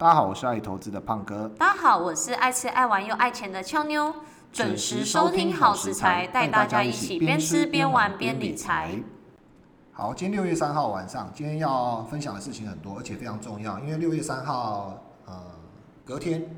大家好，我是爱投资的胖哥。大家好，我是爱吃爱玩又爱钱的俏妞。准时收听好食材，带大家一起边吃边玩边理财。好，今天六月三号晚上，今天要分享的事情很多，而且非常重要，因为六月三号，呃，隔天，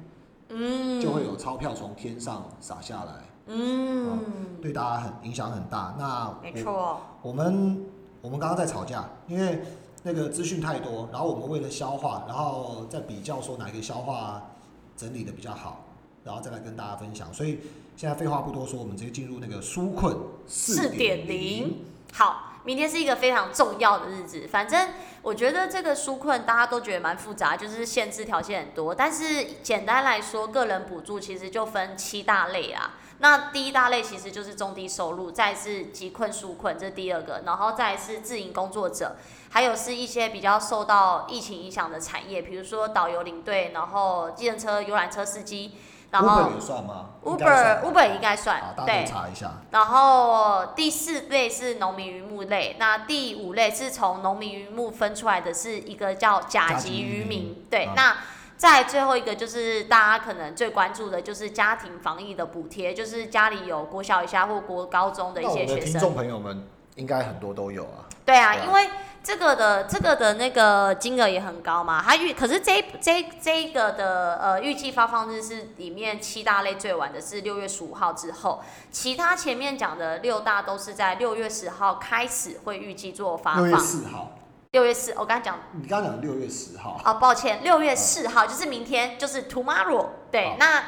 嗯，就会有钞票从天上洒下来，嗯，对大家很影响很大。那没错，我们我们刚刚在吵架，因为那个资讯太多，然后我们为了消化，然后再比较说哪一个消化整理的比较好。然后再来跟大家分享，所以现在废话不多说，我们直接进入那个纾困四点零。好，明天是一个非常重要的日子。反正我觉得这个纾困大家都觉得蛮复杂，就是限制条件很多。但是简单来说，个人补助其实就分七大类啊。那第一大类其实就是中低收入，再是急困纾困，这是第二个，然后再是自营工作者，还有是一些比较受到疫情影响的产业，比如说导游领队，然后计程车、游览车司机。然后 Uber 算吗？Uber Uber 应该算，对。查一下。然后第四类是农民渔牧类，那第五类是从农民渔牧分出来的是一个叫甲级渔民，对。那再最后一个就是大家可能最关注的就是家庭防疫的补贴，就是家里有国小以下或国高中的一些学生。听众朋友们应该很多都有啊。对啊，因为。这个的这个的那个金额也很高嘛，它预可是这这这个的呃预计发放日是里面七大类最晚的是六月十五号之后，其他前面讲的六大都是在六月十号开始会预计做发放。六月四号。六月四，我刚刚讲。你刚刚讲六月十号。哦，抱歉，六月四号就是明天，就是 tomorrow。对，那。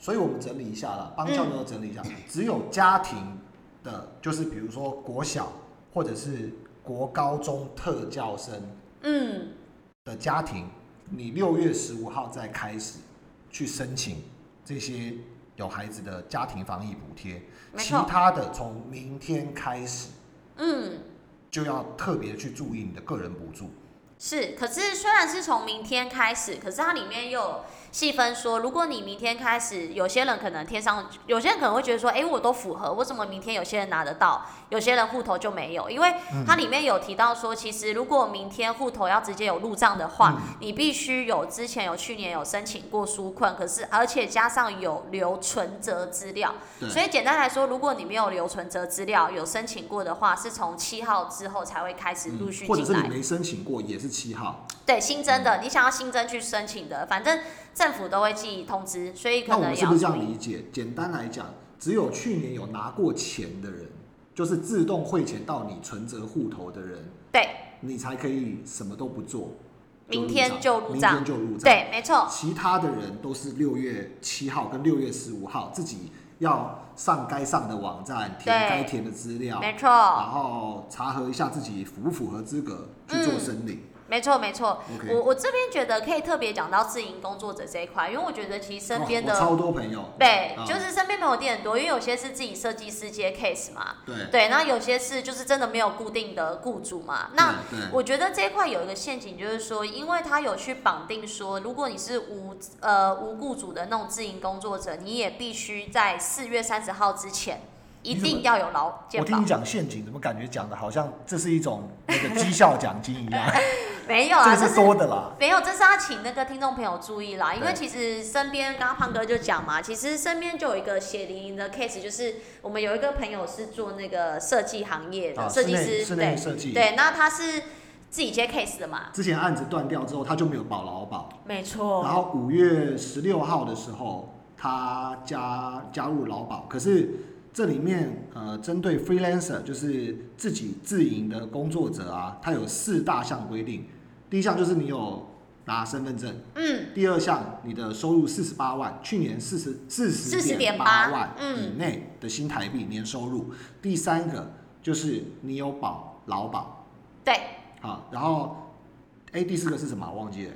所以我们整理一下了，帮教授整理一下，只有家庭的，就是比如说国小或者是。国高中特教生，嗯，的家庭，你六月十五号再开始去申请这些有孩子的家庭防疫补贴，其他的从明天开始，嗯，就要特别去注意你的个人补助。是，可是虽然是从明天开始，可是它里面又。细分说，如果你明天开始，有些人可能天上，有些人可能会觉得说，哎，我都符合，为什么明天有些人拿得到，有些人户头就没有？因为它里面有提到说，其实如果明天户头要直接有入账的话，你必须有之前有去年有申请过纾困，可是而且加上有留存折资料。所以简单来说，如果你没有留存折资料，有申请过的话，是从七号之后才会开始陆续进来。或者是你没申请过，也是七号。对，新增的，你想要新增去申请的，反正。政府都会寄通知，所以可能那我们是不是这样理解？简单来讲，只有去年有拿过钱的人，就是自动汇钱到你存折户头的人，对，你才可以什么都不做，明天就入账，明天就入账，对，没错。其他的人都是六月七号跟六月十五号自己要上该上的网站，填该填的资料，没错，然后查核一下自己符不符合资格去做申领。没错没错，我我这边觉得可以特别讲到自营工作者这一块，因为我觉得其实身边的超多朋友，对，就是身边朋友店很多，因为有些是自己设计师接 case 嘛，对。对，那有些是就是真的没有固定的雇主嘛，那我觉得这一块有一个陷阱，就是说，因为他有去绑定说，如果你是无呃无雇主的那种自营工作者，你也必须在四月三十号之前。一定要有劳我听你讲陷阱，怎么感觉讲的好像这是一种那个绩效奖金一样？没有啊，这是多的啦。没有，这是要请那个听众朋友注意啦，因为其实身边刚刚胖哥就讲嘛，其实身边就有一个血淋淋的 case，就是我们有一个朋友是做那个设计行业的设计师，对设计，对，那他是自己接 case 的嘛。之前案子断掉之后，他就没有保劳保。没错。然后五月十六号的时候，他加加入劳保，可是。这里面呃，针对 freelancer 就是自己自营的工作者啊，他有四大项规定。第一项就是你有拿身份证，嗯。第二项，你的收入四十八万，去年四十四十点八万以内的新台币年收入。第三个就是你有保劳保，对。好，然后哎第四个是什么？我忘记了。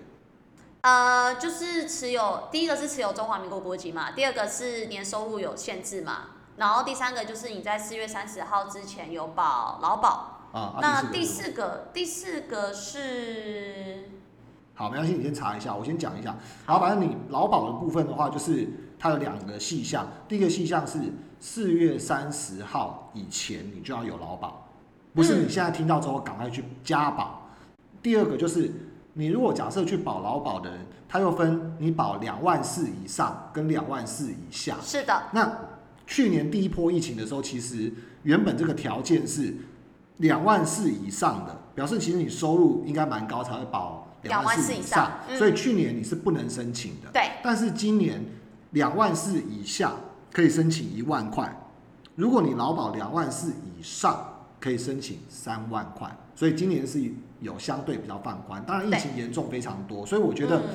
呃，就是持有第一个是持有中华民国国籍嘛，第二个是年收入有限制嘛。然后第三个就是你在四月三十号之前有保劳保啊。那第四个，第四个是，好，没关系，你先查一下，我先讲一下。然后反正你劳保的部分的话，就是它有两个细项。第一个细项是四月三十号以前你就要有劳保，不是你现在听到之后赶快去加保。第二个就是你如果假设去保劳保的人，他又分你保两万四以上跟两万四以下。是的，那去年第一波疫情的时候，其实原本这个条件是两万四以上的，表示其实你收入应该蛮高才会保两万四以24000以上嗯所以去年你是不能申请的。对，但是今年两万四以下可以申请一万块，如果你劳保两万四以上可以申请三万块，所以今年是有相对比较放宽。当然疫情严重非常多，所以我觉得嗯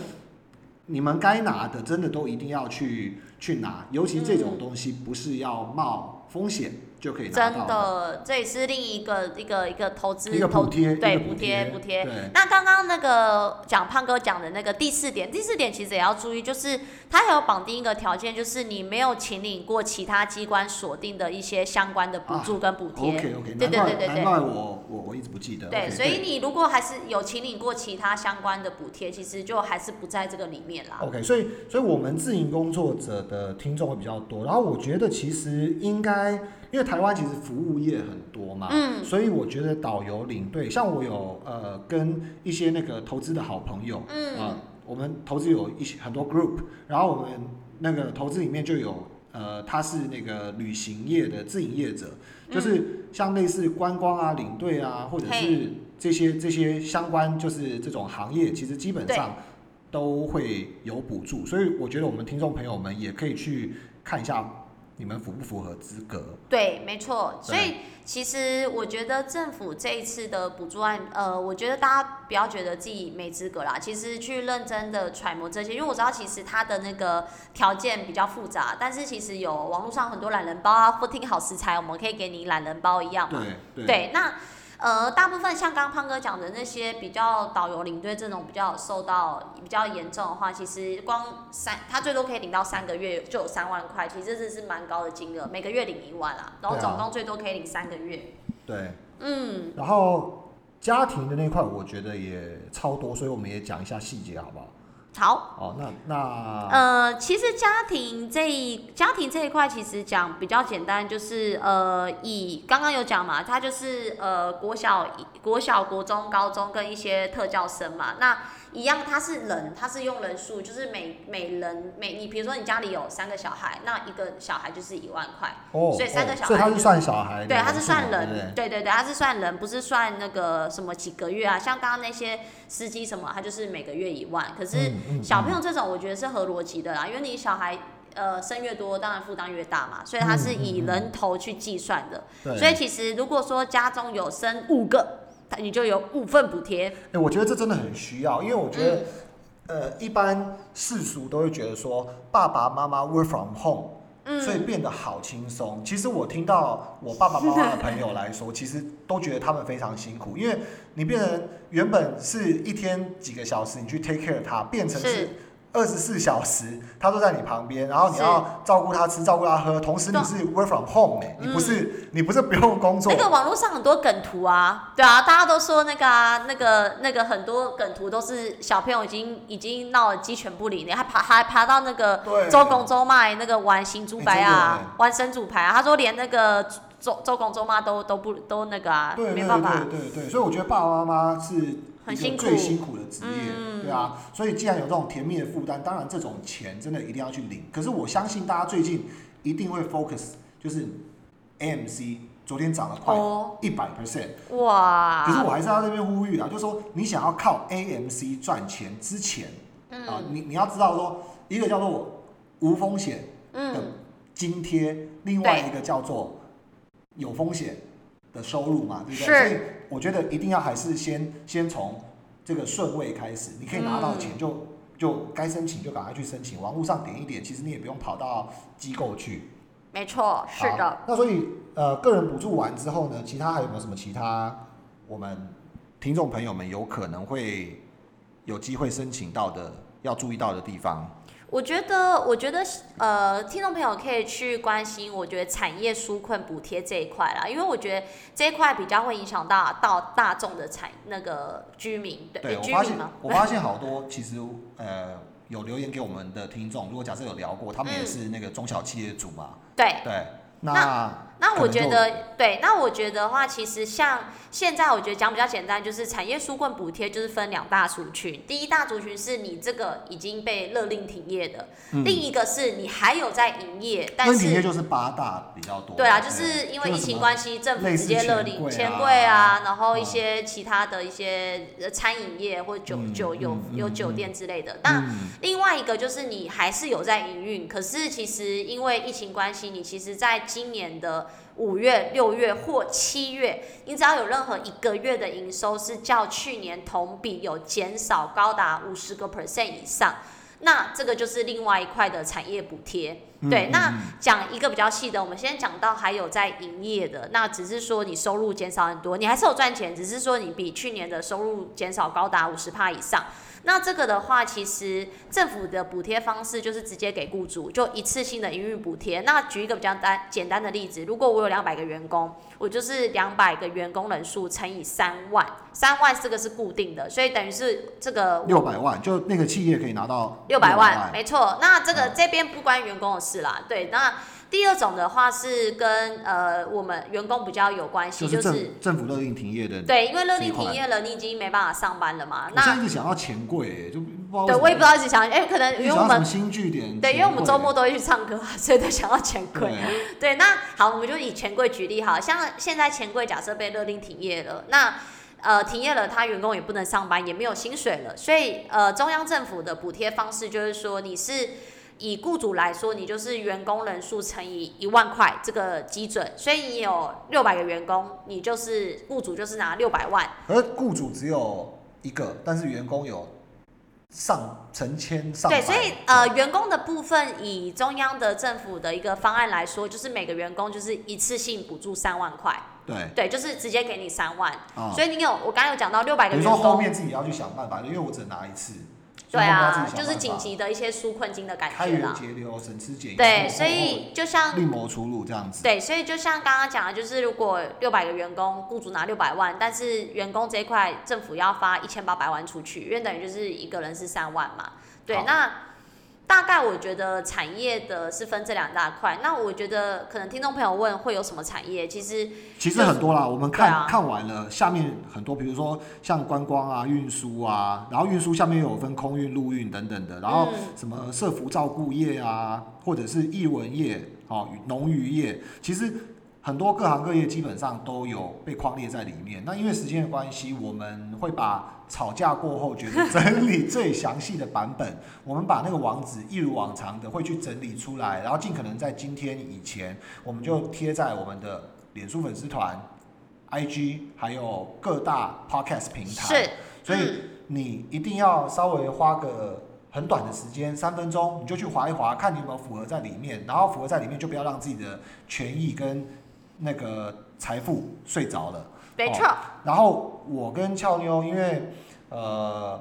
你们该拿的真的都一定要去去拿，尤其这种嗯东西不是要冒风险就可以拿真的，这也是另一个一个一个投资一个投补贴，对补贴补贴。那刚刚那个讲胖哥讲的那个第四点，第四点其实也要注意，就是它还有绑定一个条件，就是你没有请领过其他机关锁定的一些相关的补助跟补贴。OK OK，对对对对对难怪我我我一直不记得。对所以你如果还是有请领过其他相关的补贴，其实就还是不在这个里面啦。OK，所以所以我们自营工作者的听众会比较多，然后我觉得其实应该，因为台湾其实服务业很多嘛，嗯。所以我觉得导游领队，像我有呃跟一些那个投资的好朋友，嗯。啊我们投资有一些很多 group，然后我们那个投资里面就有呃他是那个旅行业的自营业者，就是像类似观光啊、领队啊，或者是这些这些相关就是这种行业，其实基本上都会有补助，所以我觉得我们听众朋友们也可以去看一下你们符不符合资格。对，没错。所以其实我觉得政府这一次的补助案，呃，我觉得大家不要觉得自己没资格啦，其实去认真的揣摩这些，因为我知道其实它的那个条件比较复杂，但是其实有网络上很多懒人包啊，不听好食材，我们可以给你懒人包一样嘛。对对对，那呃，大部分像刚刚胖哥讲的那些比较导游领队这种比较受到比较严重的话，其实光三他最多可以领到三个月就有三万块，其实这是蛮高的金额，每个月领一万啦，然后总共最多可以领三个月。对，嗯，然后家庭的那块我觉得也超多，所以我们也讲一下细节好不好？好。哦，那那呃，其实家庭这一家庭这一块，其实讲比较简单，就是呃，以刚刚有讲嘛，它就是呃国小、国小、国中、高中跟一些特教生嘛，那一样，它是人，它是用人数，就是每每人每你比如说你家里有三个小孩，那一个小孩就是一万块，哦，所以三个小孩哦所以他是算小孩的对，人数嘛，它是算人，对对？对对，它是算人，不是算那个什么几个月啊，像刚刚那些司机什么，他就是每个月一万，可是。小朋嗯友这种，我觉得是合逻辑的啦，因为你小孩呃生越多，当然负担越大嘛，所以它是以人头去计算的。对，所以其实如果说家中有生五个，它你就有五份补贴。哎、我觉得这真的很需要，因为我觉得，嗯呃，一般世俗都会觉得说，爸爸妈妈 work from home，、嗯，所以变得好轻松。其实我听到我爸爸妈妈的朋友来说，其实都觉得他们非常辛苦，因为你变成原本是一天几个小时你去 take care 他，变成是是二十四小时他都在你旁边，然后你要照顾他吃，照顾他喝，同时你是 work from home 哎、你不是、你不是不用工作。那，个网络上很多梗图啊，对啊，大家都说那个啊，那个那个很多梗图都是小朋友已经已经闹得鸡犬不宁，还爬还爬到那个，周公周妈那个玩新猪牌哎啊玩神主牌啊，他说连那个周周公周妈都都不都那个啊，没办法。对对对，所以我觉得爸爸妈妈是很辛苦最辛苦的职业，嗯对啊。所以既然有这种甜蜜的负担，当然这种钱真的一定要去领。可是我相信大家最近一定会 focus，就是 AMC 昨天涨了快哦，一百 percent，哇！可是我还是要在这边呼吁啊，就是说你想要靠 AMC 赚钱之前啊，嗯你你要知道说，一个叫做无风险的嗯，津贴，另外一个叫做有风险的收入嘛，对不对？所以我觉得一定要还是先先从这个顺位开始，你可以拿到钱就、就该申请就赶快去申请，网络上点一点，其实你也不用跑到机构去。没错，是的。那所以呃，个人补助完之后呢，其他还有没有什么其他我们听众朋友们有可能会有机会申请到的要注意到的地方？我觉得，我觉得，呃，听众朋友可以去关心，我觉得产业纾困补贴这一块啦，因为我觉得这一块比较会影响到到大众的产那个居民，对，居民吗，我发现好多其实呃有留言给我们的听众，如果假设有聊过，他们也嗯。是那个中小企业主嘛，对，对，那那我可能就觉得对，那我觉得的话，其实像现在我觉得讲比较简单，就是产业纾困补贴就是分两大族群，第一大族群是你这个已经被勒令停业的，嗯。另一个是你还有在营业，但是就是八大比较多。对啊，就是因为疫情关系，政府直接勒令钱柜啊。啊，然后一嗯些其他的一些呃餐饮业或者酒嗯酒有有酒嗯店之类的。那嗯。另外一个就是你还是有在营运，可是其实因为疫情关系，你其实在今年的五月、六月或七月，你只要有任何一个月的营收是较去年同比有减少高达五十个 percent 以上，那这个就是另外一块的产业补贴。对，嗯那嗯讲一个比较细的，我们先讲到还有在营业的，那只是说你收入减少很多，你还是有赚钱，只是说你比去年的收入减少高达五十帕以上。那这个的话，其实政府的补贴方式就是直接给雇主，就一次性的营运补贴。那举一个比较单简单的例子，如果我有两百个员工，我就是两百个员工人数乘以三万，三万这个是固定的，所以等于是这个六百万，就那个企业可以拿到六百万，万，没错。那这个嗯这边不关员工的事啦，对。那第二种的话是跟呃我们员工比较有关系，就就是是政政府勒令停业的。对，因为勒令停业了，你已经没办法上班了嘛。我现在那一直想要钱柜，就不知道对我也不知道一直想，哎、可能因为我们新据点。对，因为我们周末都都会去唱歌啊，所以都想要钱柜。对，那好，我们就以钱柜举例好，像现在钱柜假设被勒令停业了，那呃停业了，他员工也不能上班，也没有薪水了，所以呃中央政府的补贴方式就是说，你是以雇主来说，你就是员工人数乘以一万块这个基准，所以你有六百个员工，你就是雇主就是拿六百万，而雇主只有一个，但是员工有上成千上百。对，所以呃，员工的部分以中央的政府的一个方案来说，就是每个员工就是一次性补助三万块，对对，就是直接给你三万。啊，所以你有我刚刚有讲到六百个员工，你说后，面自己要去想办法，因为我只能拿一次。对啊，就是紧急的一些纾困金的感觉啦。节流，省吃俭用。对，所以就像另谋出路这样子。对，所以就像刚刚讲的，就是如果六百个员工，雇主拿六百万，但是员工这一块政府要发一千八百万出去，因为等于就是一个人是三万嘛。对，那大概我觉得产业的是分这两大块。那我觉得可能听众朋友问会有什么产业，其实其实很多啦，我们看、啊看完了，下面很多，比如说像观光啊、运输啊，然后运输下面又有分空运、陆运等等的，然后嗯什么社服照顾业啊，或者是艺文业、哦农渔业，其实很多各行各业基本上都有被框列在里面。那因为时间的关系，我们会把吵架过后觉得整理最详细的版本，我们把那个网址一如往常的会去整理出来，然后尽可能在今天以前，我们就贴在我们的脸书粉丝团、IG，还有各大 Podcast 平台。是，所以嗯你一定要稍微花个很短的时间，三分钟，你就去划一划，看你有没有符合在里面。然后符合在里面，就不要让自己的权益跟那个财富睡着了。没错，然后我跟俏妞，因为呃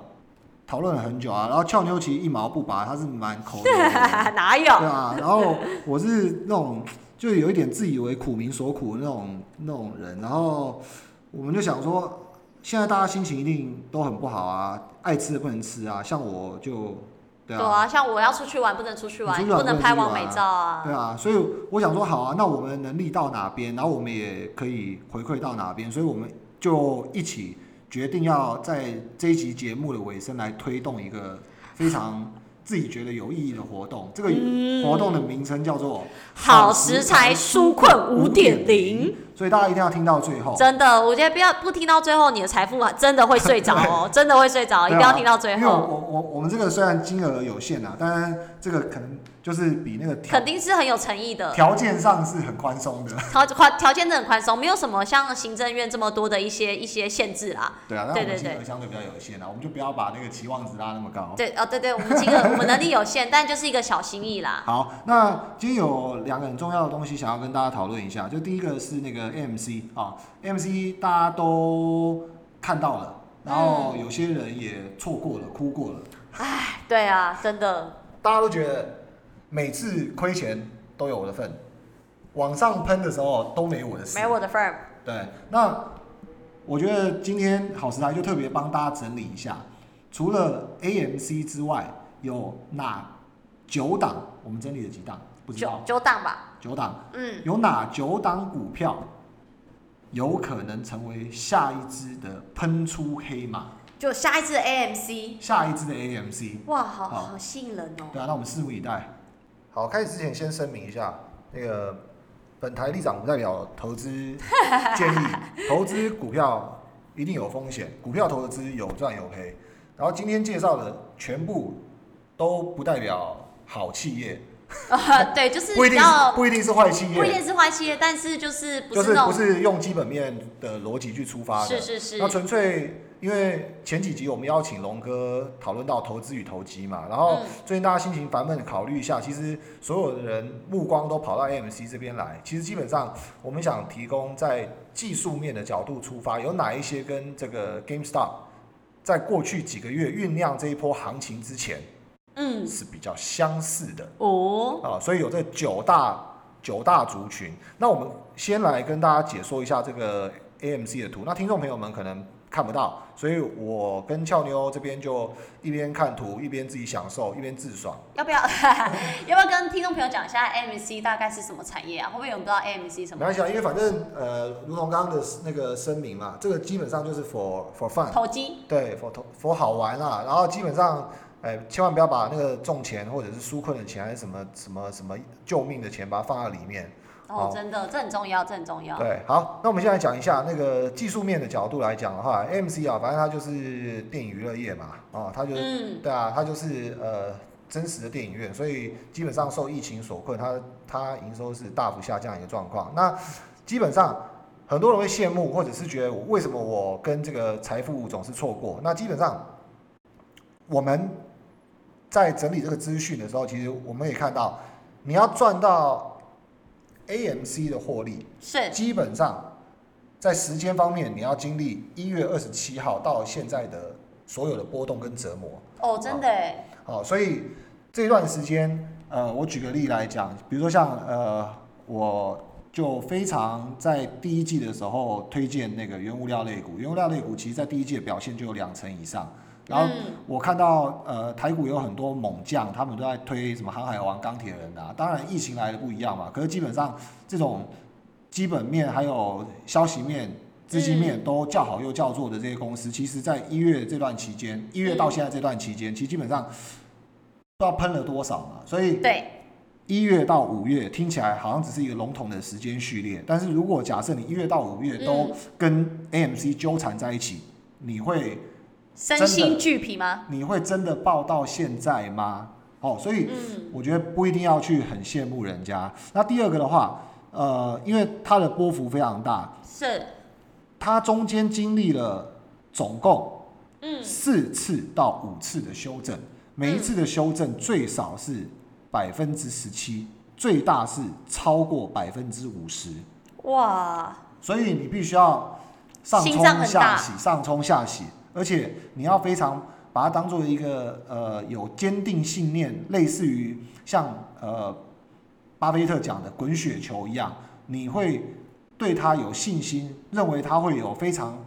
讨论了很久啊，然后俏妞其实一毛不拔，她是蛮抠的人。哪有？对啊，然后我是那种就有一点自以为苦民所苦的那种那种人，然后我们就想说，现在大家心情一定都很不好啊，爱吃的不能吃啊，像我就对啊，对啊，像我要出去玩不能出去玩，不能拍完美照啊。对啊，所以我想说好啊，那我们能力到哪边，然后我们也可以回馈到哪边，所以我们就一起决定要在这一集节目的尾声来推动一个非常自己觉得有意义的活动。这个活动的名称叫做嗯好食材纾困5.0，所以大家一定要听到最后。真的，我觉得不要不听到最后，你的财富啊真的会睡着哦，真的会睡着，一定要听到最后因为我，我我我们这个虽然金额有限啊，但是这个可能就是比那个肯定是很有诚意的。条件上是很宽松的。条条条件很宽松，没有什么像行政院这么多的一些一些限制啦。对啊，那我们金额相对比较有限啊，我们就不要把那个期望值拉那么高。对哦，对对，我们金额我们能力有限，但就是一个小心意啦。好，那今天有两个很重要的东西想要跟大家讨论一下，就第一个是那个 AMC 啊，AMC 大家都看到了，然后有些人也错过了，哭过了，唉，对啊，真的，大家都觉得每次亏钱都有我的份，往上喷的时候都没我的事。没我的份。对，那我觉得今天好时代就特别帮大家整理一下，除了 AMC 之外，有哪九档？我们整理了几档？九不知道九档吧，九档嗯，有哪九档股票有可能成为下一支的喷出黑马，就下一支的 AMC，下一支的 AMC？哇，好好好吸引人哦。对啊，那我们拭目以待。好，开始之前先声明一下，那个本台立场不代表投资建议，投资股票一定有风险，股票投资有赚有赔。然后今天介绍的全部都不代表好企业，啊，对，就是不一定不一定是坏企业，不一定是坏企业，但是就是不就是不是用基本面的逻辑去出发的。是是是那纯粹因为前几集我们邀请龙哥讨论到投资与投机嘛，然后嗯最近大家心情烦闷，考虑一下，其实所有的人目光都跑到 AMC 这边来。其实基本上我们想提供在技术面的角度出发，有哪一些跟这个 GameStop 在过去几个月酝酿这一波行情之前嗯是比较相似的。哦，啊，所以有这九大九大族群。那我们先来跟大家解说一下这个 AMC 的图。那听众朋友们可能看不到，所以我跟俏妞这边就一边看图，一边自己享受，一边自爽。要不要 要不要跟听众朋友讲一下 AMC 大概是什么产业啊？会不会有人不知道 AMC 什么没关系啊，因为反正呃，如同刚刚的那个声明嘛，这个基本上就是 for for fun，投机？对，for for 好玩啊。然后基本上。哎，千万不要把那个中钱或者是纾困的钱，还是什么什么什么救命的钱，把它放在里面。哦真的，这很重要，这很重要。对，好，那我们现在讲一下那个技术面的角度来讲的话，AMC 啊，反正它就是电影娱乐业嘛，哦，它就是、嗯，对啊，它就是呃真实的电影院，所以基本上受疫情所困，它它营收是大幅下降一个状况。那基本上很多人会羡慕，或者是觉得为什么我跟这个财富总是错过？那基本上我们在整理这个资讯的时候，其实我们也看到，你要赚到 AMC 的获利。是基本上在时间方面，你要经历一月二十七号到现在的所有的波动跟折磨。哦，真的哎，好，所以这段时间，呃，我举个例来讲，比如说像呃，我就非常在第一季的时候推荐那个原物料类股，原物料类股其实在第一季的表现就有两成以上。然后嗯我看到呃台股有很多猛将，他们都在推什么航海王、钢铁人啊。当然疫情来的不一样嘛，可是基本上这种基本面还有消息面、资金面都较好又较弱的这些公司，其实在一月这段期间，一月到现在这段期间，其实基本上不知道喷了多少嘛。所以对，一月到五月听起来好像只是一个笼统的时间序列，但是如果假设你一月到五月都嗯跟 AMC 纠缠在一起，你会身心俱疲吗？你会真的抱到现在吗？哦，所以嗯，我觉得不一定要去很羡慕人家。那第二个的话，呃，因为它的波幅非常大，是，它中间经历了总共嗯，四次到五次的修正，每一次的修正最少是百分之十七，最大是超过百分之五十，哇，所以你必须要上心冲下洗，上冲下洗，而且你要非常把它当做一个呃有坚定信念，类似于像呃巴菲特讲的滚雪球一样，你会对它有信心，认为它会有非常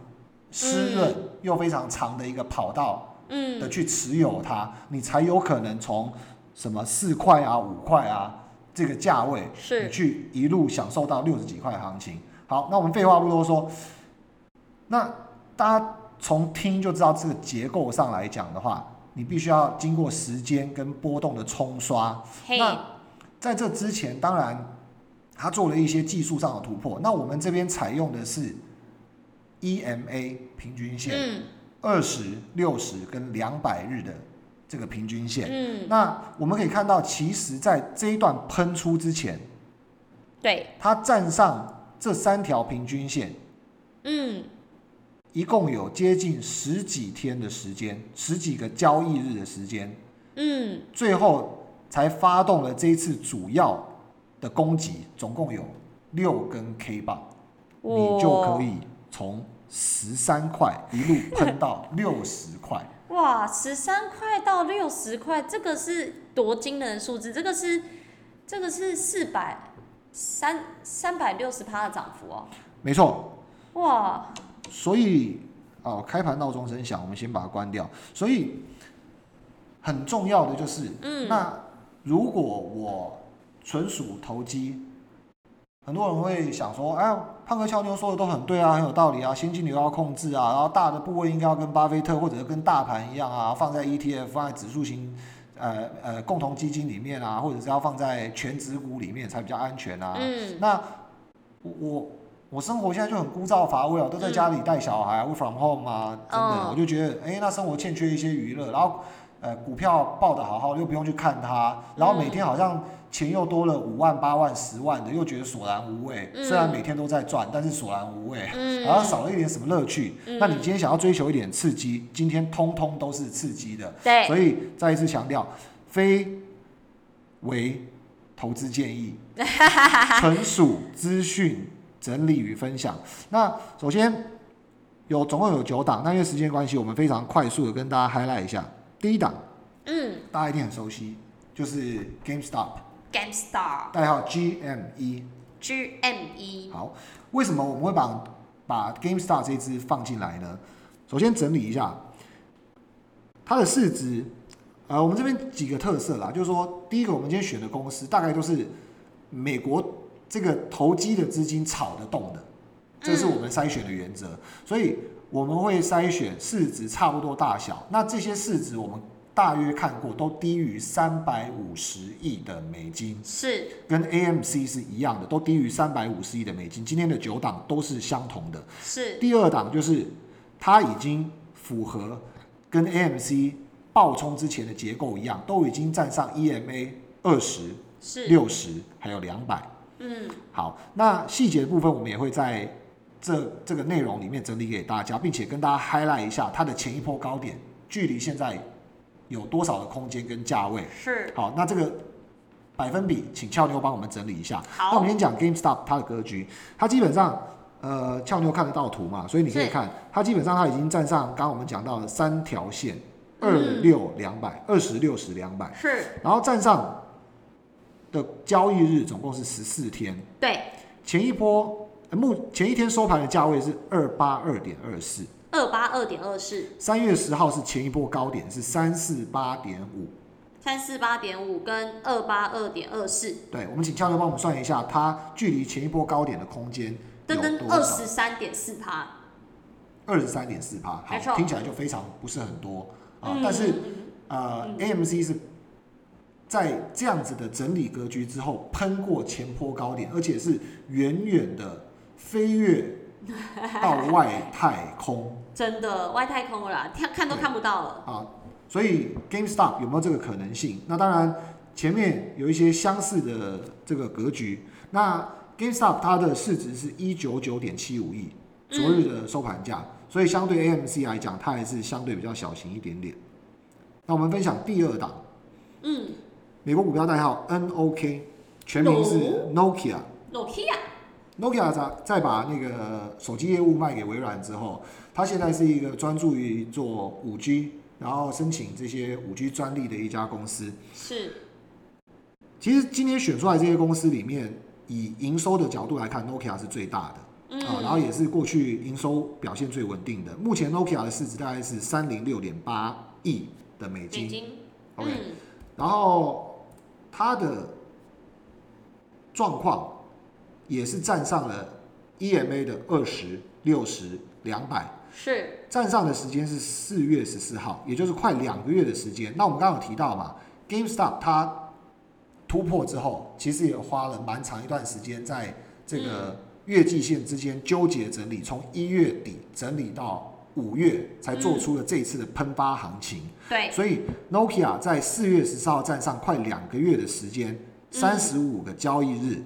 湿润又非常长的一个跑道嗯。的嗯，去持有它，你才有可能从什么四块啊、五块啊这个价位，你是，去一路享受到六十几块行情。好，那我们废话不多说，那大家从听就知道这个结构上来讲的话，你必须要经过时间跟波动的冲刷。那在这之前，当然它做了一些技术上的突破。那我们这边采用的是 EMA 平均线，嗯二十、六十跟两百日的这个平均线。嗯，那我们可以看到，其实在这一段喷出之前，对，它站上这三条平均线，嗯，一共有接近十几天的时间，十几个交易日的时间，嗯，最后才发动了这一次主要的攻击，总共有六根 K 棒，你就可以从十三块一路喷到六十块。哇，十三块到六十块，这个是多惊人的数字！这个是这个是四百三三百六十趴的涨幅哦！没错，哇，所以哦，开盘闹钟声响，我们先把它关掉。所以很重要的就是，嗯那如果我纯属投机。很多人会想说，哎，胖哥俏妞说的都很对啊，很有道理啊，现金流要控制啊，然后大的部位应该要跟巴菲特或者跟大盘一样啊，放在 ETF，放在指数型，呃呃共同基金里面啊，或者是要放在全指股里面才比较安全啊。嗯，那我我生活现在就很枯燥乏味啊，都在家里带小孩，work from home 啊，真的，嗯我就觉得，哎、那生活欠缺一些娱乐，然后呃，股票报的好好，又不用去看它，然后每天好像钱又多了五万、八万、十万的，又觉得索然无味。嗯。虽然每天都在赚，但是索然无味，嗯。好像少了一点什么乐趣。嗯。那你今天想要追求一点刺激，今天通通都是刺激的。对，所以再一次强调，非为投资建议，纯属资讯整理与分享。那首先有总共有九档，那因为时间关系，我们非常快速的跟大家 highlight 一下。第一档嗯大家一定很熟悉，就是 GameStop，GameStop，代号 GME。GME，好，为什么我们会把把 GameStop 这支放进来呢？首先整理一下它的市值，呃，我们这边几个特色啦，就是说，第一个，我们今天选的公司大概都是美国这个投机的资金炒得动的，这是我们筛选的原则，所以我们会筛选市值差不多大小，那这些市值我们大约看过都低于三百五十亿的美金。是跟 AMC 是一样的，都低于三百五十亿的美金。今天的九档都是相同的。是，第二档就是它已经符合跟 AMC 爆冲之前的结构一样，都已经站上 EMA 二十、是，六十还有两百。嗯，好，那细节的部分我们也会在这这个内容里面整理给大家，并且跟大家 highlight 一下它的前一波高点距离现在有多少的空间跟价位。是，好，那这个百分比，请俏妞帮我们整理一下。好那我们，先讲 GameStop 它的格局，它基本上，呃，俏妞看得到图嘛，所以你可以看，它基本上它已经站上刚刚我们讲到的三条线，二嗯六两百，二十六十两百，是，然后站上的交易日总共是十四天，对，前一波呃目前一天收盘的价位是二八二点二四，二八二点二四，三月十号是前一波高点是三四八点五，三四八点五跟二八二点二四，对，我们请俏妞帮我们算一下，它距离前一波高点的空间有噔噔二？十三点四趴，二十三点四趴，好，听起来就非常不是很多啊。嗯但是嗯呃嗯，AMC 是在这样子的整理格局之后，喷过前坡高点，而且是远远的飞跃到外太空 真的外太空了啦，看看都看不到了，啊。所以 GameStop 有没有这个可能性？那当然，前面有一些相似的这个格局。那 GameStop 它的市值是一九九点七五亿，昨日的收盘价，所以相对 AMC 来讲，它还是相对比较小型一点点。那我们分享第二档，嗯美国股票代号 NOK，全名是 Nokia。，Nokia，Nokia 在再把那个手机业务卖给微软之后，它现在是一个专注于做五 G，然后申请这些五 G 专利的一家公司。是，其实今天选出来这些公司里面，以营收的角度来看，Nokia 是最大的。嗯，啊，然后也是过去营收表现最稳定的。目前 Nokia 的市值大概是三零六点八亿的美金，美金，OK 嗯，然后它的状况也是站上了 EMA 的二十六十两百，是，站上的时间是四月十四号，也就是快两个月的时间。那我们刚刚有提到嘛，GameStop 它突破之后，其实也花了蛮长一段时间在这个月季线之间纠结整理，从一月底整理到五月，才做出了这一次的喷发行情。对，所以 Nokia 在四月十四号站上快两个月的时间，三十五个交易日，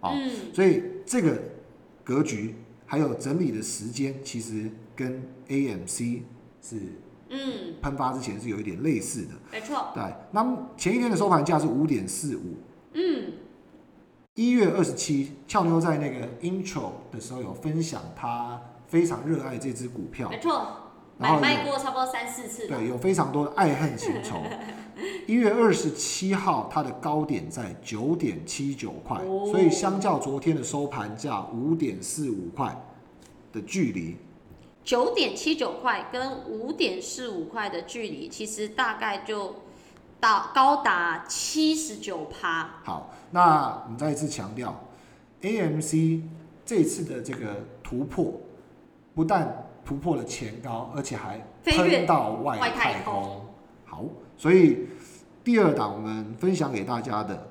啊、嗯，所以这个格局还有整理的时间，其实跟 AMC 是嗯，喷发之前是有一点类似的。没错，对，那么前一天的收盘价是五点四五。嗯，一月二十七，俏妞在那个 intro 的时候有分享，她非常热爱这只股票，没错，然后买卖过差不多三四次。吧，对，有非常多的爱恨情仇。一月二十七号，它的高点在九点七九块，哦。所以相较昨天的收盘价五点四五块的距离，九点七九块跟五点四五块的距离，其实大概就到高达七十九趴。好，那我们再一次强调，AMC 这次的这个突破，不但突破了前高，而且还飞到外外太太空。好，所以第二档我们分享给大家的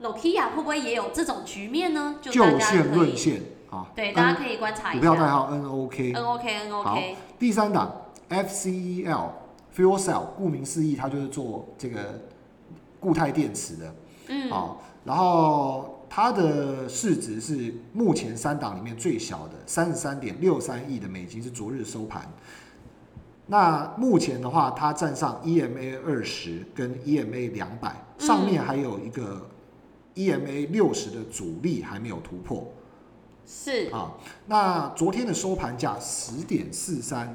Nokia 会不会也有这种局面呢？就线，论线啊，对，大家可以观察一下股票代下。号 NOK。N OK N OK，好第三档 FCEL Fuel Cell，顾名思义，它就是做这个固态电池的。嗯，好，然后它的市值是目前三档里面最小的，三十三点六三亿的美金是昨日收盘。那目前的话，它站上 EMA 二十跟 EMA 两百，上面还有一个 EMA 六十的阻力还没有突破是啊。那昨天的收盘价十点四三，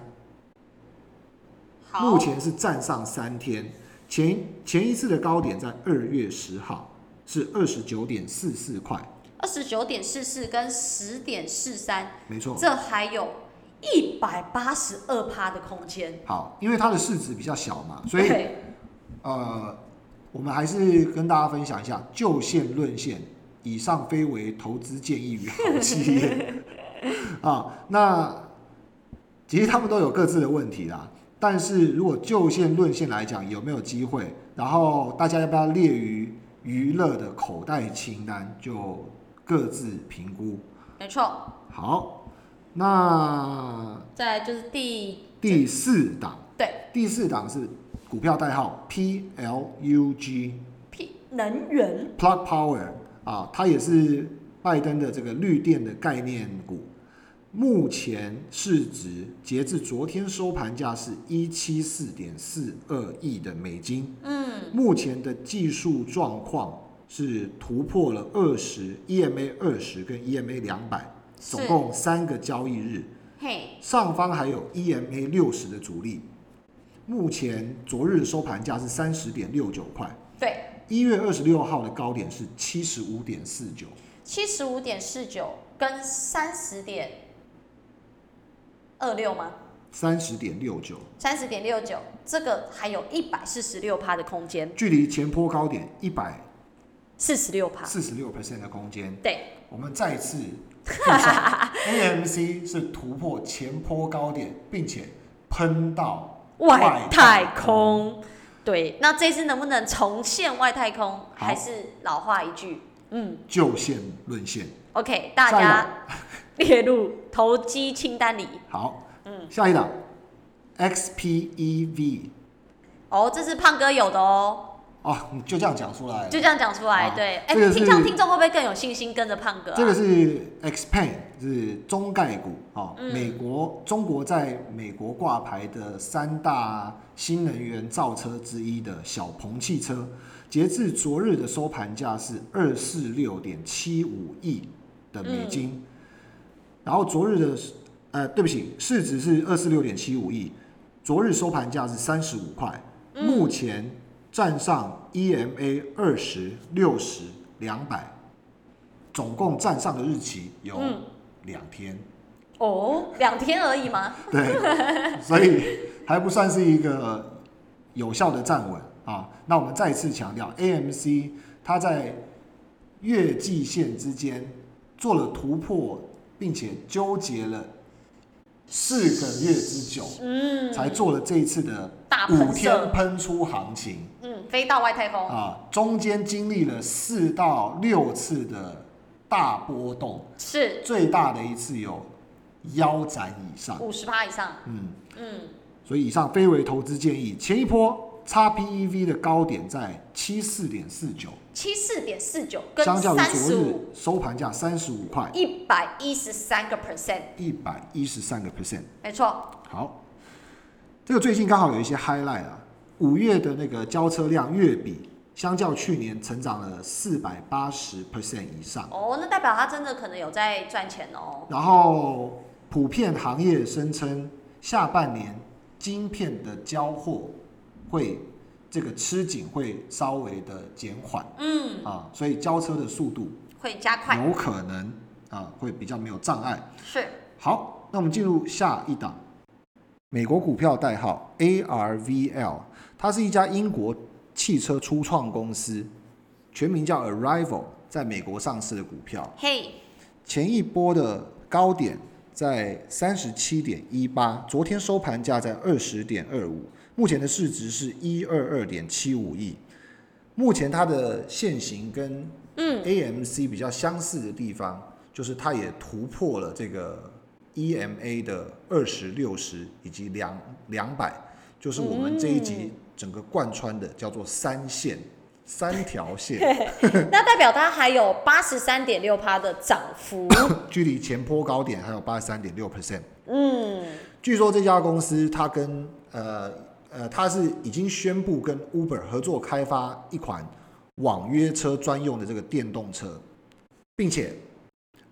目前是站上三天，前前一次的高点在二月十号是二十九点四四块，二十九点四四跟十点四三，没错。这还有一百八十二趴的空间。好，因为它的市值比较小嘛，所以呃，我们还是跟大家分享一下，就线论线，以上非为投资建议与好企业 啊。那其实他们都有各自的问题啦，但是如果就线论线来讲，有没有机会？然后大家要不要列于娱乐的口袋清单，就各自评估。没错。好，那再就是第第四档。对第四档是股票代号 PLUG P 能源 Plug Power 啊，它也是拜登的这个绿电的概念股。目前市值截至昨天收盘价是一七四点四二亿的美金。嗯，目前的技术状况是突破了二十 EMA 二十跟 EMA 两百，总共三个交易日。嘿，上方还有 EMA 六十的阻力，目前昨日收盘价是三十点六九块，对，一月二十六号的高点是七十五点四九，七十五点四九跟三十点二六吗？三十点六九，三十点六九，这个还有一百四十六趴的空间，距离前坡高点一百四十六趴。四十六 percent 的空间。对，我们再次 AMC 是突破前坡高点，并且喷到外太空。对，那这次能不能重现外太空？还是老话一句，嗯就线论线。，OK，大家列入投机清单里。好，嗯，下一档 XPEV 哦，这是胖哥有的哦，哦，你就这样讲出来。就这样讲出来。啊对，哎、平常听众会不会更有信心跟着胖哥、啊？这个是 Xpan，是中概股哦，嗯美国中国在美国挂牌的三大新能源造车之一的小鹏汽车，截至昨日的收盘价是二四六点七五亿的美金，嗯然后昨日的呃，对不起，市值是二四六点七五亿，昨日收盘价是三十五块，嗯目前站上 EMA 二十六十两百。总共站上的日期有嗯两天，哦，两天而已吗？对，所以还不算是一个有效的站稳啊。那我们再次强调，AMC 它在月季线之间做了突破，并且纠结了四个月之久，嗯，才做了这一次的大五天，喷出行情。嗯，飞到外太空，啊，中间经历了四到六次的大波动。是。最大的一次有腰斩以上，五十趴以上，嗯，嗯，所以以上非为投资建议。前一波 XPEV 的高点在七四点四九，七四点四九跟相较于昨日，收盘价三十五块，一百一十三个 percent，一百一十三个 percent。没错，好，这个最近刚好有一些 highlight 啊，五月的那个交车量月比，相较去年成长了四百八十 percent 以上。哦，那代表他真的可能有在赚钱哦，然后普遍行业声称，下半年晶片的交货会这个吃紧，会稍微的减缓嗯，啊，所以交车的速度会加快，有可能啊会比较没有障碍。是。好，那我们进入下一档，美国股票代号 ARVL，它是一家英国汽车初创公司，全名叫 Arrival，在美国上市的股票，嘿，前一波的高点在三十七点一八，昨天收盘价在二十点二五，目前的市值是一二二点七五亿。目前它的现形跟嗯 AMC 比较相似的地方，就是它也突破了这个 EMA 的二十六十以及两两百，就是我们这一集整个贯穿的叫做三线三条 线，那代表它还有八十三点六趴的涨幅。距离前坡高点还有八十三点六 percent。嗯，据说这家公司它跟呃呃，它是已经宣布跟 Uber 合作开发一款网约车专用的这个电动车，并且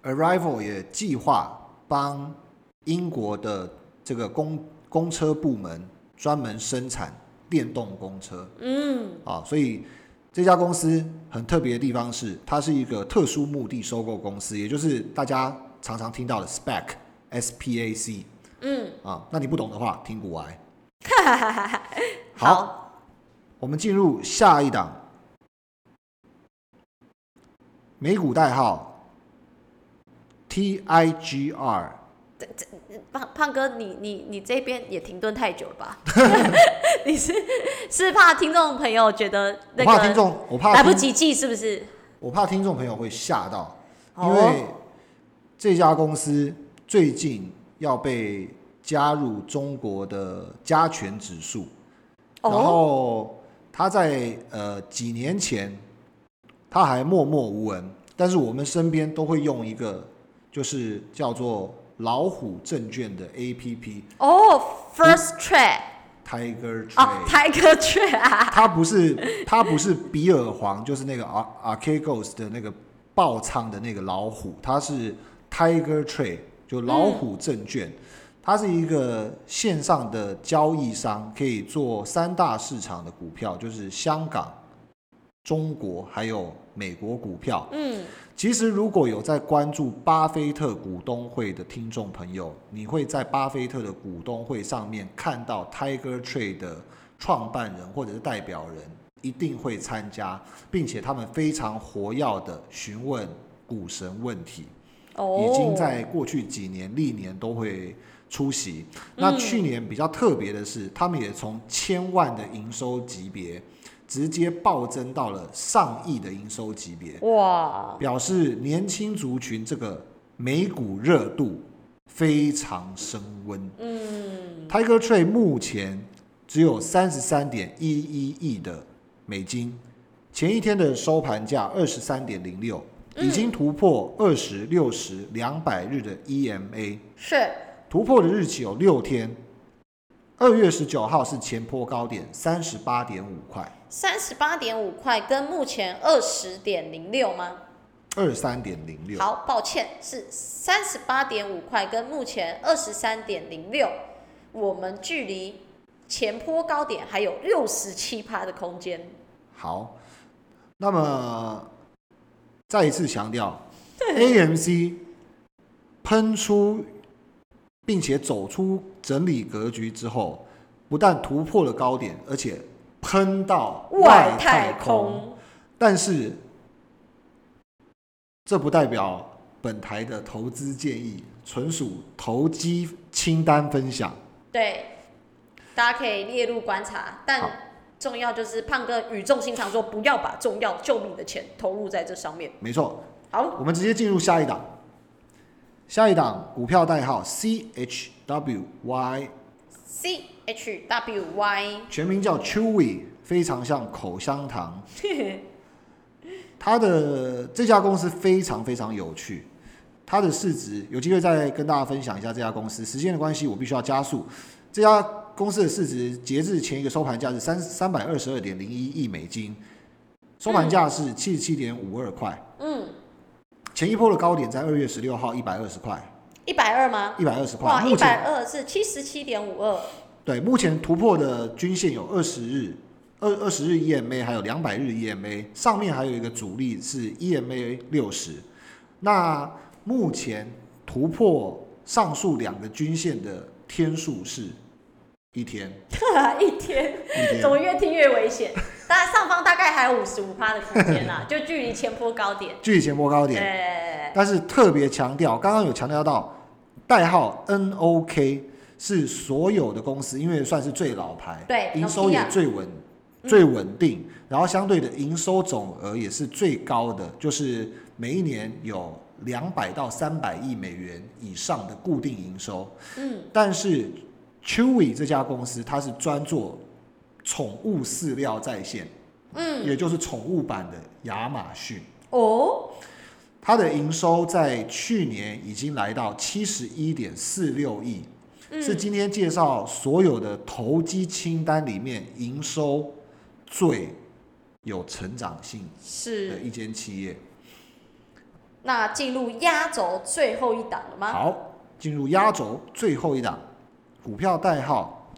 Arrival 也计划帮英国的这个公公车部门专门生产电动公车。嗯，啊，所以这家公司很特别的地方是，它是一个特殊目的收购公司，也就是大家常常听到的 SPAC S P A C。嗯，啊，那你不懂的话，听古癌。好，我们进入下一档，美股代号 T I G R。胖胖哥，你你你这边也停顿太久了吧？你是是怕听众朋友觉得那个怕听个众，我怕来不，及记是不是？我怕听众朋友会吓到，因哦为这家公司最近要被加入中国的加权指数。然哦，后他在呃几年前，他还默默无闻，但是我们身边都会用一个就是叫做老虎证券的 APP 哦，First Trade，Tiger 哦 Trade。，Tiger Trade 啊，它不是它不是比尔黄，就是那个 Ar Archegos 的那个爆仓的那个老虎，它是 Tiger Trade，就老虎证券。它是一个线上的交易商，可以做三大市场的股票，就是香港、中国还有美国股票。嗯，其实如果有在关注巴菲特股东会的听众朋友，你会在巴菲特的股东会上面看到 Tiger Trade 的创办人或者是代表人一定会参加，并且他们非常活跃的询问股神问题，哦，已经在过去几年历年都会出席。那嗯去年比较特别的是，他们也从千万的营收级别直接暴增到了上亿的营收级别。哇，表示年轻族群这个美股热度非常升温。嗯，Tiger Trade 目前只有三十三点一一亿的美金，前一天的收盘价二十三点零六，已经突破二十六十两百日的 EMA，是，突破的日期有六天。二月十九号是前坡高点三十八点五块，三十八点五块，跟目前二十点零六吗？二三点零六。好，抱歉，是三十八点五块，跟目前二十三点零六，我们距离前坡高点还有六十七趴的空间。好，那么再一次强调，AMC 喷出并且走出整理格局之后，不但突破了高点，而且喷到外太太空，但是这不代表本台的投资建议，纯属投机清单分享。对，大家可以列入观察，但重要就是胖哥语重心长说，不要把重要救命的钱投入在这上面。没错，好，我们直接进入下一档。下一档股票代号 CHWY，C H W Y，全名叫 Chewy，非常像口香糖。它的这家公司非常非常有趣，它的市值有机会再跟大家分享一下这家公司。时间的关系，我必须要加速。这家公司的市值截至前一个收盘价是三三百二十二点零一亿美金，收盘价是七十七点五二块。嗯，前一波的高点在二月十六号一百二十块，一百二吗？一百二十块。哇，一百二是七十七点五二，对，目前突破的均线有二十日、二二十日 EMA，还有两百日 EMA，上面还有一个阻力是 EMA 六十。那目前突破上述两个均线的天数是一天，一天，一天怎么越听越危险？大概上方大概还有五十五趴的空间啦，就距离前坡高点。距离前波高点，对，但是特别强调，刚刚有强调到代号 NOK 是所有的公司，因为算是最老牌，对营收也最稳、最稳定，然后相对的营收总额也是最高的，就是每一年有两百到三百亿美元以上的固定营收。嗯，但是 Chewy 这家公司它是专做宠物饲料在线，嗯，也就是宠物版的亚马逊。哦，它的营收在去年已经来到七十一点四六亿，嗯是今天介绍所有的投机清单里面营收最有成长性的。一间企业。那进入压轴最后一档了吗？好，进入压轴最后一档，股票代号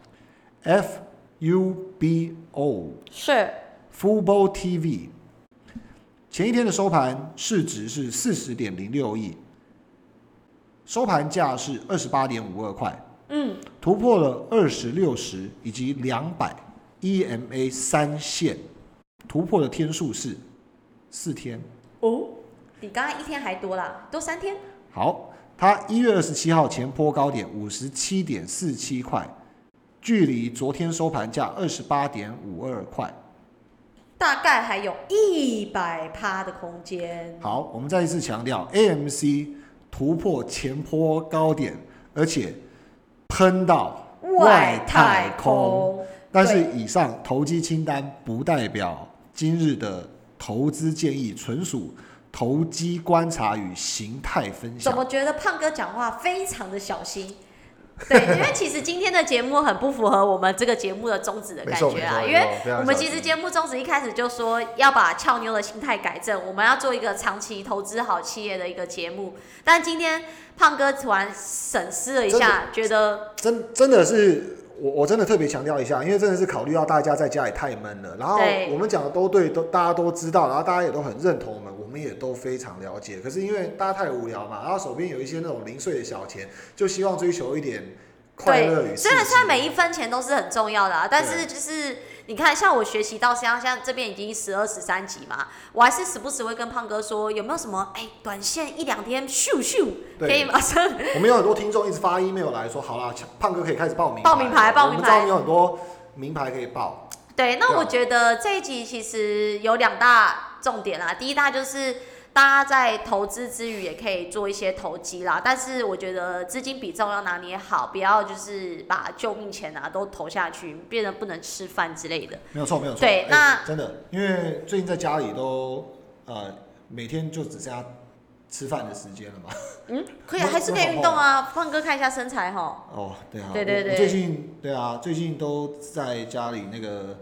FUBO 是。Football TV，前一天的收盘市值是四十点零六亿，收盘价是二十八点五二块，嗯，突破了二十六十以及两百 EMA 三线，突破的天数是四天。哦，比刚刚一天还多啦，多三天。好，它一月二十七号前坡高点五十七点四七块，距离昨天收盘价二十八点五二块。大概还有一百趴的空间。好，我们再一次强调，AMC 突破前坡高点，而且喷到外太空。但是以上投机清单不代表今日的投资建议，纯属投机观察与形态分享。怎么觉得胖哥讲话非常的小心？对，因为其实今天的节目很不符合我们这个节目的宗旨的感觉啊，因为我们其实节目宗旨一开始就说要把俏妞的心态改正，我们要做一个长期投资好企业的一个节目。但今天胖哥突然审视了一下，觉得真真的是我我真的特别强调一下，因为真的是考虑到大家在家里太闷了，然后我们讲的都对，都大家都知道，然后大家也都很认同我们，我们也都非常了解。可是因为大家太无聊嘛，然后手边有一些那种零碎的小钱，就希望追求一点快乐与虽然虽然每一分钱都是很重要的啊，但是就是你看，像我学习到现在，像这边已经十二十三级嘛，我还是时不时会跟胖哥说，有没有什么哎、短线一两天咻咻可以马上 我们有很多听众一直发 email 来说，好啦，胖哥可以开始报名报名牌了报名牌我们知道有很多名牌可以报，对，那我觉得这一集其实有两大重点啦。第一大就是大家在投资之余也可以做一些投机啦，但是我觉得资金比重要拿捏好，不要就是把救命钱啊都投下去，变得不能吃饭之类的。没有错，没有错。哎对那真的，因为最近在家里都呃每天就只剩下吃饭的时间了嘛。嗯，可以，那还是可以运动啊。胖哥看一下身材哈。哦，对啊，对对对最近对啊，最近都在家里那个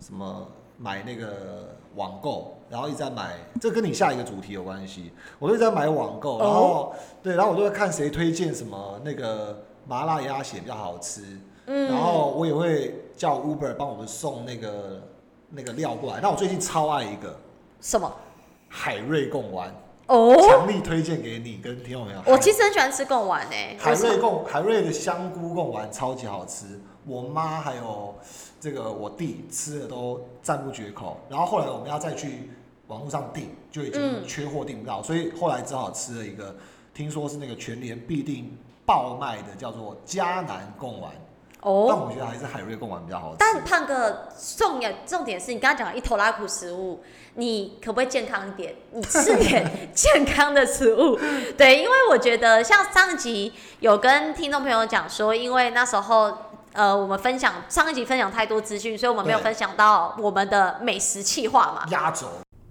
什么买那个网购，然后一直在买，这跟你下一个主题有关系。我都在买网购，然后、对，然后我就会看谁推荐什么那个麻辣鸭血比较好吃，嗯，然后我也会叫 Uber 帮我们送那个那个料过来。那我最近超爱一个什么？海瑞贡丸，哦，强力推荐给你跟听众朋友。我其实很喜欢吃贡丸诶、海？瑞贡海瑞的香菇贡丸超级好吃，我妈还有这个我弟吃的都赞不绝口。然后后来我们要再去网络上订，就已经缺货订不到，所以后来只好吃了一个，听说是那个全年必定爆卖的，叫做迦南贡丸。哦但，我觉得还是海瑞贡丸比较好吃。但胖哥重点重点是你刚刚讲的一头拉苦食物，你可不可以健康一点？你吃点 健康的食物。对，因为我觉得像上集有跟听众朋友讲说，因为那时候。呃，我们分享上一集分享太多资讯，所以我们没有分享到我们的美食企划嘛。压轴，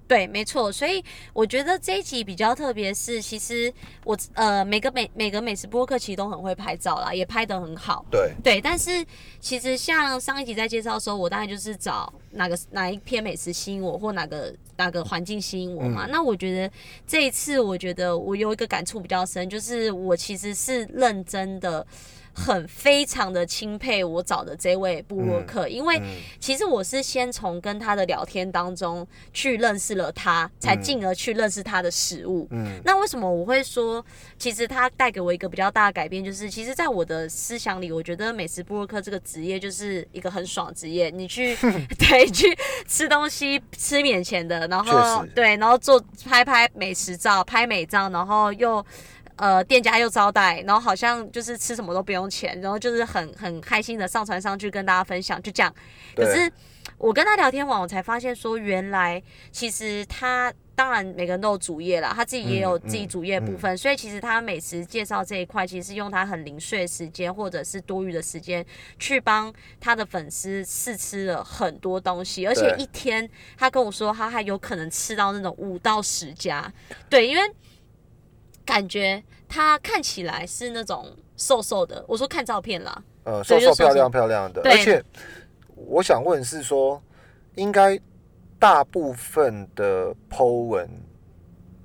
对，没错，所以我觉得这一集比较特别，是其实我呃每个美每个美食播客其实都很会拍照啦，也拍得很好。对，对，但是其实像上一集在介绍的时候，我大概就是找哪个哪一篇美食吸引我，或哪个哪个环境吸引我嘛。那我觉得这一次，我觉得我有一个感触比较深，就是我其实是认真的。很非常的钦佩我找的这位布洛克，因为嗯其实我是先从跟他的聊天当中去认识了他，才嗯进而去认识他的食物。嗯那为什么我会说，其实他带给我一个比较大的改变，就是其实，在我的思想里，我觉得美食布洛克这个职业就是一个很爽的职业。你去 对去吃东西，吃免钱的，然后对，然后做拍拍美食照，拍美照，然后又。呃，店家又招待，然后好像就是吃什么都不用钱，然后就是很很开心的上传上去跟大家分享，就这样。可是我跟他聊天完，我才发现说，原来其实他当然每个人都有主业啦，他自己也有嗯自己主业部分，所以其实他美食介绍这一块，其实是用他很零碎的时间或者是多余的时间去帮他的粉丝试吃了很多东西，而且一天他跟我说他还有可能吃到那种五到十家，对，因为感觉他看起来是那种瘦瘦的，我说看照片啦，呃，瘦瘦瘦漂亮漂亮的，而且我想问是说，应该大部分的 Po 文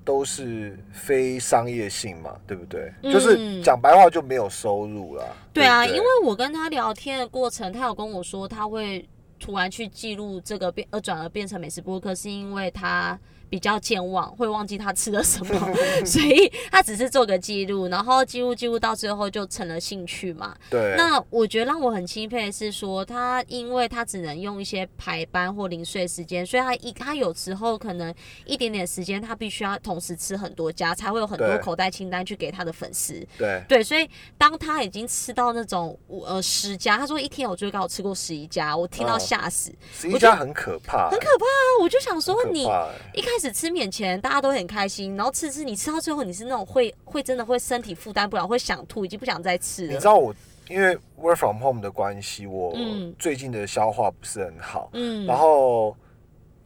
都是非商业性嘛，对不对？嗯。就是讲白话就没有收入啦。对啊，不因为我跟他聊天的过程，他有跟我说他会突然去记录这个变而转而变成美食播客，是因为他比较健忘，会忘记他吃了什么，所以他只是做个记录，然后记录记录到最后就成了兴趣嘛。对，那我觉得让我很钦佩的是说，他因为他只能用一些排班或零碎时间，所以他一他有时候可能一点点时间，他必须要同时吃很多家，才会有很多口袋清单去给他的粉丝。对对，所以当他已经吃到那种呃十家，他说一天我最高有吃过十一家，我听到哦吓死，十一家很可怕、很可怕啊！我就想说你一开始吃免钱，大家都很开心，然后吃吃你吃到最后，你是那种会会真的会身体负担不了，会想吐，已经不想再吃了。你知道我因为 work from home 的关系，我嗯最近的消化不是很好，嗯，然后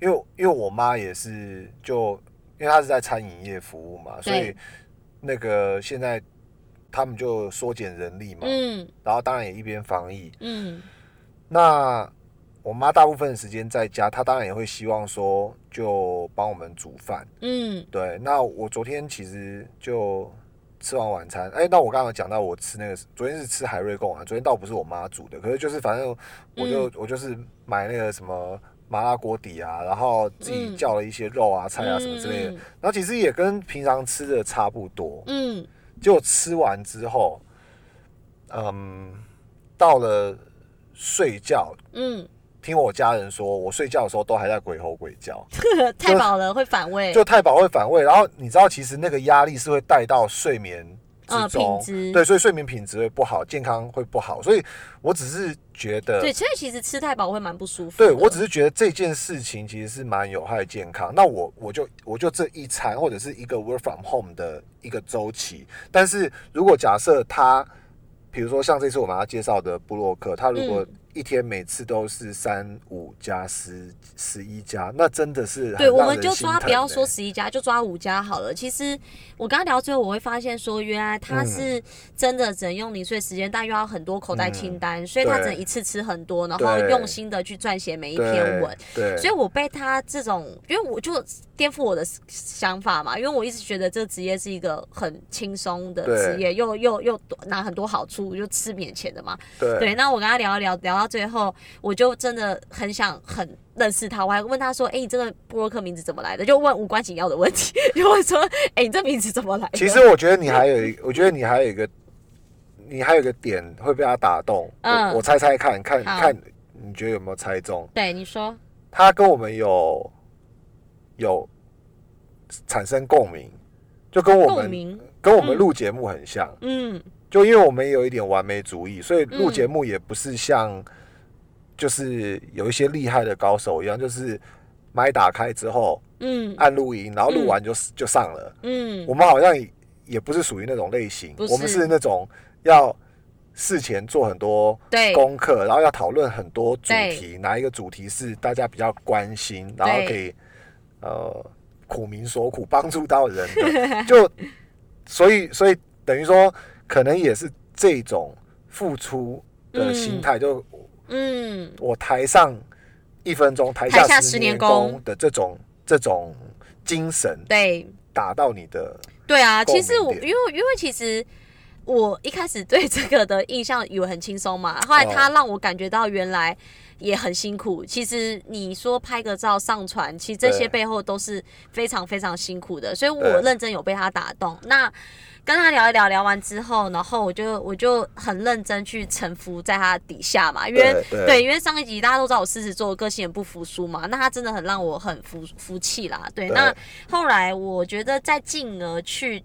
因为因为我妈也是就因为她是在餐饮业服务嘛，所以那个现在他们就缩减人力嘛，嗯然后当然也一边防疫。嗯那我妈大部分时间在家，她当然也会希望说就帮我们煮饭。嗯。对，那我昨天其实就吃完晚餐，哎、那我刚刚有讲到我吃那个，昨天是吃海瑞贡啊，昨天倒不是我妈煮的，可是就是反正我就、我就是买那个什么麻辣锅底啊，然后自己嗯。叫了一些肉啊、菜啊什么之类的，然后其实也跟平常吃的差不多，嗯。结果吃完之后，嗯，到了睡觉。嗯，听我家人说，我睡觉的时候都还在鬼吼鬼叫，嗯太饱了会反胃，就太饱会反胃。然后你知道，其实那个压力是会带到睡眠之品质对，所以睡眠品质会不好，健康会不好。所以我只是觉得，对，所以其实吃太饱会蛮不舒服。对我只是觉得这件事情其实是蛮有害健康。那我我就我就这一餐或者是一个 work from home 的一个周期，但是如果假设他，比如说像这次我们要介绍的布洛克，他如果嗯一天每次都是三五加十十一家，那真的是很对，我们就抓不要说欸。十一家，就抓五家好了。其实我刚刚聊最后，我会发现说，原来他嗯。是真的只能用零碎时间，但又要很多口袋清单，所以他只能一次吃很多，然后用心的去撰写每一篇文。对，所以我被他这种，因为我就颠覆我的想法嘛，因为我一直觉得这个职业是一个很轻松的职业，又又又拿很多好处，又吃免钱的嘛。对对，那我跟他聊一聊，聊到最后，我就真的很想很认识他，我还问他说：“哎、你这个布洛克名字怎么来的？”就问无关紧要的问题，就问说：“哎、你这名字怎么来的？”其实我觉得你还有一，我觉得你还有一个，你还有一个点会被他打动。嗯我我猜猜看看看，你觉得有没有猜中？对你说，他跟我们有有产生共鸣，就跟我们，跟我们录节目很像。嗯。就因为我们也有一点完美主义，所以录嗯节目也不是像就是有一些厉害的高手一样，就是麦打开之后嗯。按录音，然后录完就就上了。嗯。我们好像也也不是属于那种类型，我们是那种要事前做很多功课，然后要讨论很多主题，哪一个主题是大家比较关心，然后可以呃苦民所苦，帮助到人的，就所以所以等于说，可能也是这种付出的心态，就嗯。我台上一分钟，台台下下十年年功的这种这种精神，对。打到你的。对啊，其实我因为因为其实我一开始对这个的印象以为很轻松嘛，后来他让我感觉到原来也很辛苦。其实你说拍个照上传，其实这些背后都是非常非常辛苦的，所以我认真有被他打动。那跟他聊一聊，聊完之后，然后我就我就很认真去臣服在他底下嘛，因为对对因为上一集大家都知道我狮子座个性也不服输嘛，那他真的很让我很服服气啦。对，对那后来我觉得再进而去，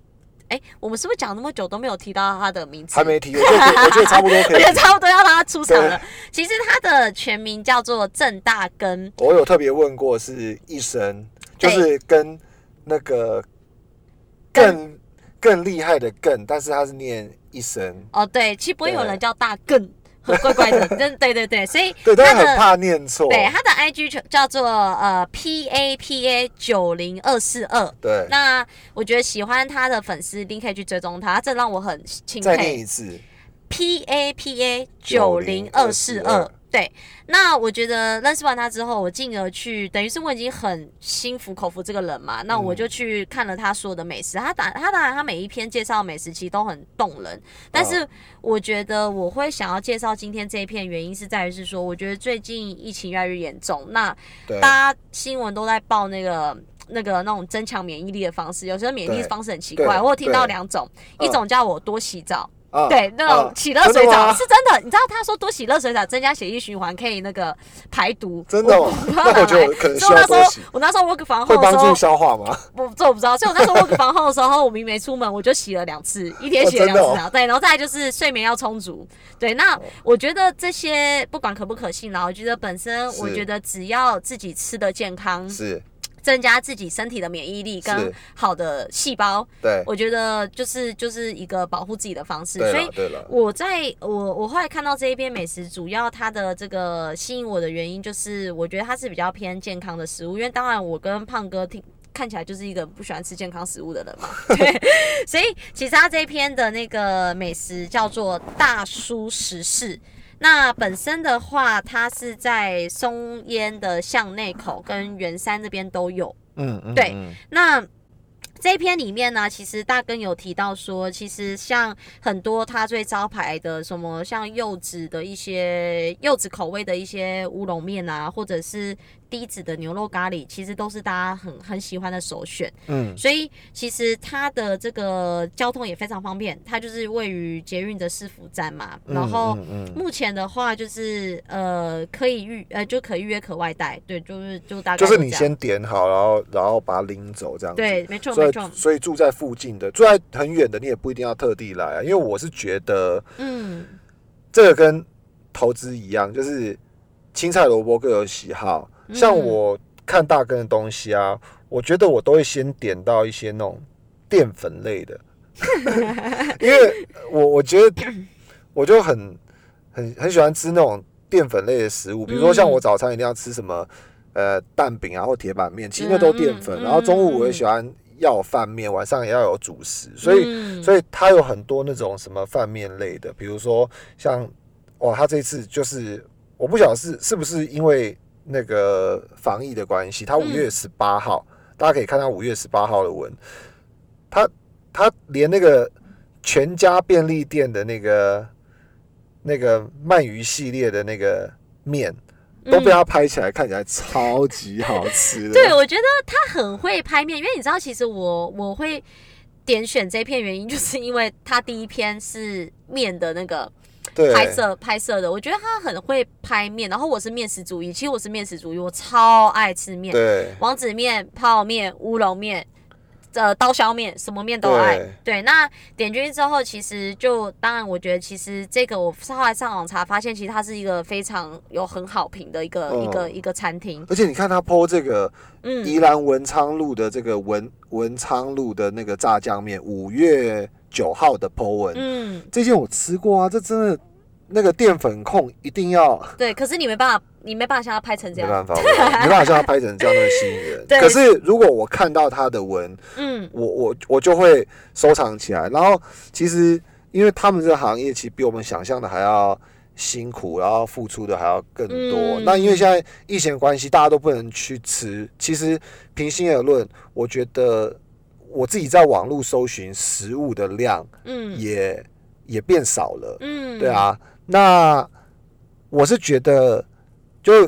哎、我们是不是讲那么久都没有提到他的名字？还没提，我觉得可以我觉得差不多可以。差不多要让他出场了。其实他的全名叫做郑大根，我有特别问过，是一生，就是跟那个更更厉害的更，但是他是念一生，哦，对，其实不会有人叫大根，很 怪怪的，真对对对，所以对，他很。怕念错。对他的 IG 就叫做呃 P A P A 九零二四二，对，那我觉得喜欢他的粉丝一定可以去追踪他，这让我很钦再念佩。一次，P A P A 九零二四二。对，那我觉得认识完他之后，我进而去，等于是我已经很心服口服这个人嘛，那我就去看了他所有的美食。他当他当然他每一篇介绍美食其实都很动人，但是我觉得我会想要介绍今天这一篇，原因是在于是说，我觉得最近疫情越来越严重，那，大家新闻都在报那个。那个那种增强免疫力的方式，有时候免疫力方式很奇怪。我有听到两种，嗯一种叫我多洗澡，啊对，那种啊洗热水澡、是真的。你知道他说多洗热水澡增加血液循环，可以那个排毒。真的那我觉得来可能需要多洗我那时候 work 房会帮助后的时候，消化吗？我这我不知道。所以我那时候 work 房后的时候，我明明没出门，我就洗了两次，一天哦洗了两次啊。对，然后再来就是睡眠要充足。对，那我觉得这些不管可不可信啦，我觉得本身我觉得只要自己吃的健康，是，增加自己身体的免疫力跟好的细胞，对，我觉得就是就是一个保护自己的方式。对所以，我在我我后来看到这一篇美食，主要它的这个吸引我的原因，就是我觉得它是比较偏健康的食物，因为当然我跟胖哥听。看起来就是一个不喜欢吃健康食物的人嘛，对，所以其实他这一篇的那个美食叫做大叔食事。那本身的话，它是在松烟的巷内口跟圆山那边都有。嗯嗯，对嗯那这一篇里面呢，其实大根有提到说，其实像很多他最招牌的什么，像柚子的一些柚子口味的一些乌龙面啊，或者是低脂的牛肉咖喱，其实都是大家很很喜欢的首选。嗯，所以其实它的这个交通也非常方便，它就是位于捷运的市府站嘛，嗯然后。嗯嗯目前的话，就是呃，可以预呃，就可预约可外带，对，就是就大概就是你先点好，然后然后把它拎走这样子。对，没错所以没错，所以住在附近的，住在很远的，你也不一定要特地来啊。因为我是觉得嗯，这个跟投资一样，就是青菜萝卜各有喜好。嗯像我看大根的东西啊，我觉得我都会先点到一些那种淀粉类的，因为我我觉得 我就很很很喜欢吃那种淀粉类的食物，比如说像我早餐一定要吃什么呃蛋饼啊或铁板面，其实那都淀粉。嗯然后中午我也喜欢要饭面，晚上也要有主食，所以。嗯所以它有很多那种什么饭面类的，比如说像哇，他这次就是我不晓得是是不是因为那个防疫的关系，他五月十八号，大家可以看到五月十八号的文，他他连那个全家便利店的那个那个鳗鱼系列的那个面。都被他拍起来，看起来超级好吃的。嗯对，我觉得他很会拍面，因为你知道，其实我我会点选这片原因，就是因为他第一篇是面的那个对拍摄拍摄的，我觉得他很会拍面。然后我是面食主义，其实我是面食主义，我超爱吃面，对王子面、泡面、乌龙面。呃，刀削面什么面都爱，对对。那点进去之后，其实就当然，我觉得其实这个我后来上网查，发现其实它是一个非常有很好评的一个、嗯一个一个餐厅。而且你看他 PO 这个嗯，宜兰文昌路的这个文文昌路的那个炸酱面，五月九号的 PO 文，嗯，这件我吃过啊，这真的那个淀粉控一定要 对，可是你没办法，你没办法像他拍成这样。没办法，没办法像他拍成这样那么吸引人。对可是如果我看到他的文，嗯我我我就会收藏起来。然后其实因为他们这个行业其实比我们想象的还要辛苦，然后付出的还要更多。嗯那因为现在疫情的关系，大家都不能去吃。其实平心而论，我觉得我自己在网络搜寻食物的量嗯，也也变少了。嗯，对，啊，那我是觉得，就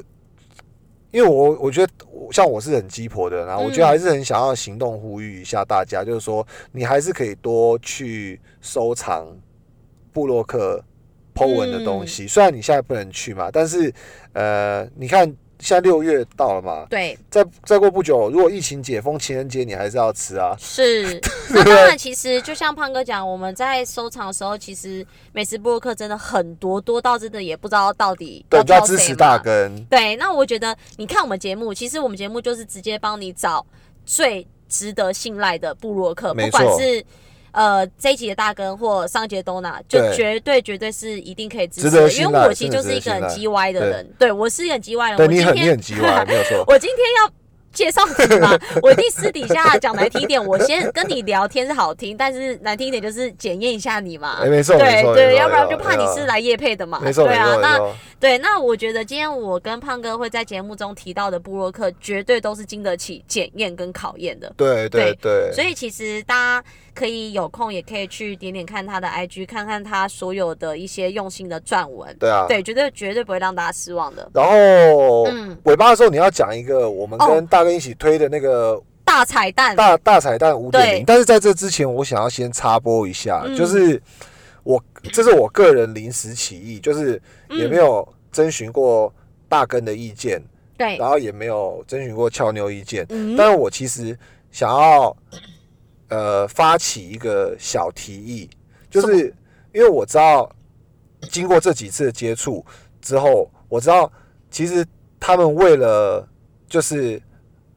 因为我我觉得像我是很鸡婆的然后，我觉得嗯还是很想要行动呼吁一下大家，就是说你还是可以多去收藏布洛克 Po 文的东嗯西。虽然你现在不能去嘛，但是呃，你看现在六月到了嘛，对，再再过不久，如果疫情解封，情人节你还是要吃啊。是。那当然，其实就像胖哥讲，我们在收藏的时候，其实美食布洛克真的很多，多到真的也不知道到底要挑谁嘛支持大根。对，那我觉得你看我们节目，其实我们节目就是直接帮你找最值得信赖的部落客，不管是呃这一集的大根或上一集的 Dona，就绝对绝对是一定可以支持的，因为我其实就是一个很真的人，对我是一个很 G Y 的人，我今天你很你很天。叽歪，没有错。我今天要介绍你嘛，我一定私底下讲难听一点，我先跟你聊天是好听，但是难听一点就是检验一下你嘛。对对，要不然就怕你是来夜配的嘛。对啊那。对，那我觉得今天我跟胖哥会在节目中提到的布洛克，绝对都是经得起检验跟考验的。对对对，所以其实大家可以有空也可以去点点看他的 IG，看看他所有的一些用心的撰文。对啊。对，绝对绝对不会让大家失望的。然后嗯尾巴的时候，你要讲一个我们哦跟大根一起推的那个大彩蛋，大大彩蛋五点零。但是在这之前，我想要先插播一下，嗯。就是我这是我个人临时起意，就是也没有征询过大根的意见，对。然，后也没有征询过俏妞意见，嗯。但是我其实想要呃发起一个小提议，就是因为我知道经过这几次的接触之后，我知道其实他们为了就是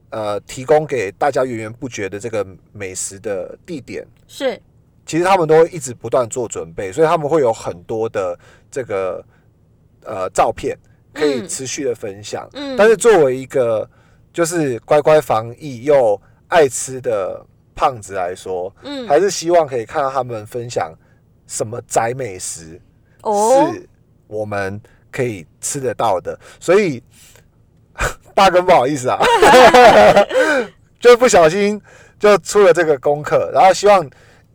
呃提供给大家源源不绝的这个美食的地点，是，其实他们都会一直不断做准备，所以他们会有很多的这个呃照片可以嗯持续的分享。嗯，但是作为一个就是乖乖防疫又爱吃的胖子来说，嗯，还是希望可以看到他们分享什么宅美食哦，是我们可以吃得到的。所以 大哥不好意思啊，就不小心就出了这个功课，然后希望。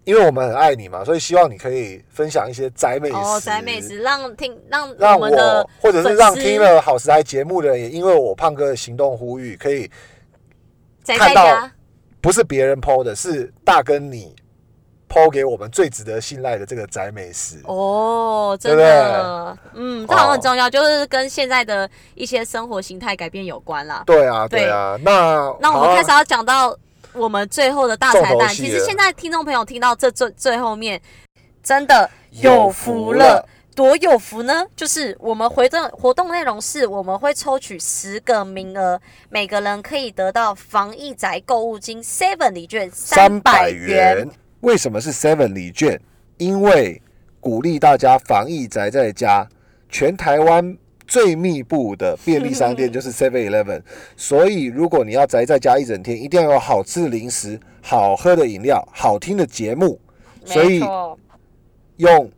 因为我们很爱你嘛，所以希望你可以分享一些宅美食，哦，宅美食让听让让我们的或者是让听了好时台节目的人，也因为我胖哥的行动呼吁，可以看到，不是别人剖的，是大跟你剖给我们最值得信赖的这个宅美食。哦，真的，嗯，这好像很哦重要，就是跟现在的一些生活形态改变有关啦。对啊，对对啊，那那我们开始要讲到我们最后的大彩蛋。其实现在听众朋友听到这最最后面，真的有福福了了。多有福呢？就是我们活动活动内容是，我们会抽取十个名额，每个人可以得到防疫宅购物金 Seven 礼券三百百元。为什么是 Seven 礼券？因为鼓励大家防疫宅在家，全台湾最密布的便利商店就是 Seven Eleven，所以如果你要宅在家一整天，一定要有好吃的零食、好喝的饮料、好听的节目，所以，用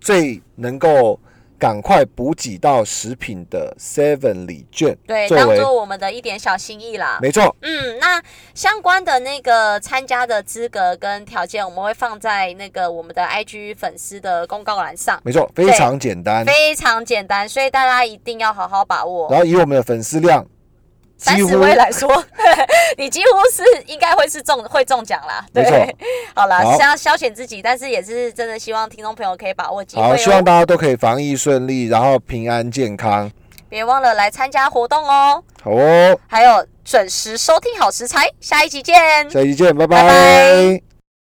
最能够赶快补给到食品的 Seven 礼券，对，作当做我们的一点小心意啦。没错，嗯，那相关的那个参加的资格跟条件，我们会放在那个我们的 IG 粉丝的公告栏上，没错，非常简单。非常简单，所以大家一定要好好把握。然后以我们的粉丝量，三十位来说，你几乎是应该会是中会中奖啦。对 好啦，好是要消遣自己，但是也是真的希望听众朋友可以把握机会好，希望哦。大家都可以防疫顺利，然后平安健康。别忘了来参加活动哦，好哦，还有准时收听好食材，下一集见。下一集见，拜拜拜拜